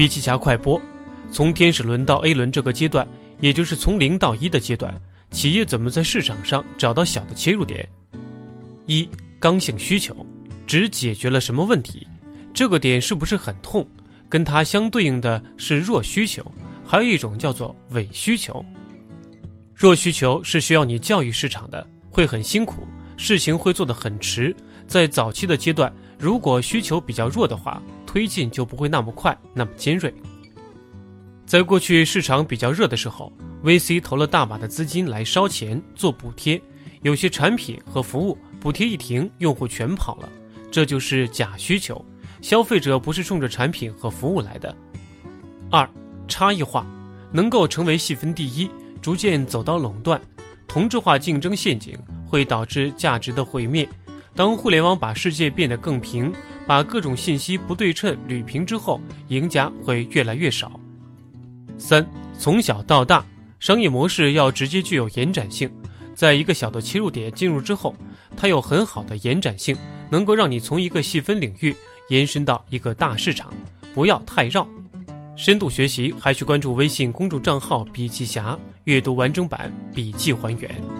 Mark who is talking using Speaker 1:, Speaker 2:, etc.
Speaker 1: 比奇侠快播：从天使轮到 A 轮这个阶段，也就是从零到一的阶段，企业怎么在市场上找到小的切入点？一、刚性需求，只解决了什么问题？这个点是不是很痛？跟它相对应的是弱需求，还有一种叫做伪需求。弱需求是需要你教育市场的，会很辛苦，事情会做得很迟。在早期的阶段，如果需求比较弱的话，推进就不会那么快，那么尖锐。在过去市场比较热的时候，VC 投了大把的资金来烧钱做补贴，有些产品和服务补贴一停，用户全跑了，这就是假需求。消费者不是冲着产品和服务来的。二，差异化能够成为细分第一，逐渐走到垄断，同质化竞争陷阱会导致价值的毁灭。当互联网把世界变得更平，把各种信息不对称捋平之后，赢家会越来越少。三，从小到大，商业模式要直接具有延展性，在一个小的切入点进入之后，它有很好的延展性，能够让你从一个细分领域。延伸到一个大市场，不要太绕。深度学习还需关注微信公众账号“笔记侠”，阅读完整版笔记还原。